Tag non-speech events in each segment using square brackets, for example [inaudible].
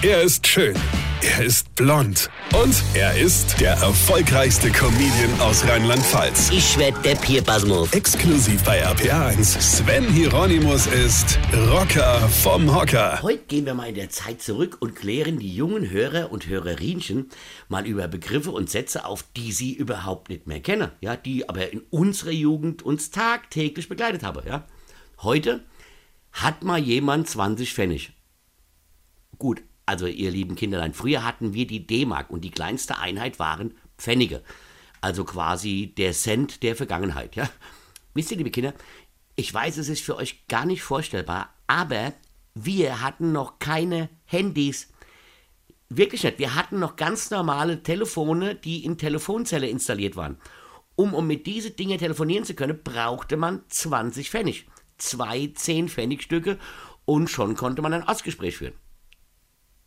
Er ist schön. Er ist blond. Und er ist der erfolgreichste Comedian aus Rheinland-Pfalz. Ich werd der Pierpasmus. Exklusiv bei RPA1. Sven Hieronymus ist Rocker vom Hocker. Heute gehen wir mal in der Zeit zurück und klären die jungen Hörer und Hörerinchen mal über Begriffe und Sätze auf, die sie überhaupt nicht mehr kennen. Ja, die aber in unserer Jugend uns tagtäglich begleitet haben. Ja. Heute hat mal jemand 20 Pfennig. Gut, also ihr lieben Kinderlein, früher hatten wir die D-Mark und die kleinste Einheit waren Pfennige. Also quasi der Cent der Vergangenheit, ja. Wisst ihr, liebe Kinder, ich weiß, es ist für euch gar nicht vorstellbar, aber wir hatten noch keine Handys. Wirklich nicht. Wir hatten noch ganz normale Telefone, die in Telefonzelle installiert waren. Um, um mit diese Dinge telefonieren zu können, brauchte man 20 Pfennig. Zwei 10-Pfennigstücke und schon konnte man ein Ostgespräch führen.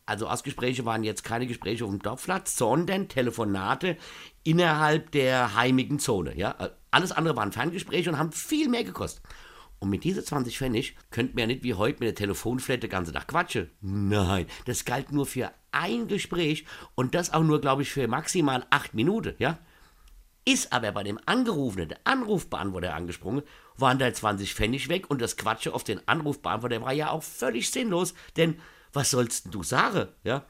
Also Ostgespräche waren jetzt keine Gespräche auf dem Dorfplatz, sondern Telefonate innerhalb der heimigen Zone. Ja? Alles andere waren Ferngespräche und haben viel mehr gekostet. Und mit diese 20 Pfennig könnten wir ja nicht wie heute mit der Telefonflette den ganzen Tag quatschen. Nein, das galt nur für ein Gespräch und das auch nur, glaube ich, für maximal acht Minuten, ja? Ist aber bei dem Angerufenen, der Anrufbeantworter angesprungen, waren da 20 Pfennig weg und das Quatsche auf den Anrufbeantworter war ja auch völlig sinnlos, denn was sollst du sagen? Ja?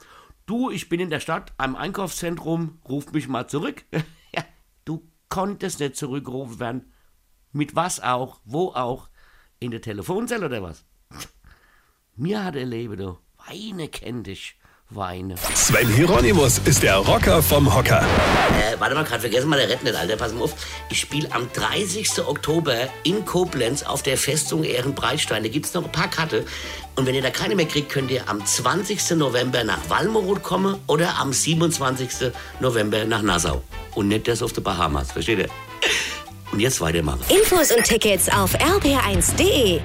Du, ich bin in der Stadt am Einkaufszentrum, ruf mich mal zurück. [laughs] ja, du konntest nicht zurückgerufen werden. Mit was auch, wo auch. In der Telefonzelle oder was? [laughs] Mir hat er Leben, du. Weine kennt dich. Weine. Sven Hieronymus ist der Rocker vom Hocker. Äh, warte mal, gerade vergessen mal, der rettet nicht, Alter. Pass mal auf. Ich spiele am 30. Oktober in Koblenz auf der Festung Ehrenbreitstein. Da gibt es noch ein paar Karte. Und wenn ihr da keine mehr kriegt, könnt ihr am 20. November nach Walmoroth kommen oder am 27. November nach Nassau. Und nicht das auf die Bahamas. Versteht ihr? Und jetzt weitermachen. Infos und Tickets auf rb1.de.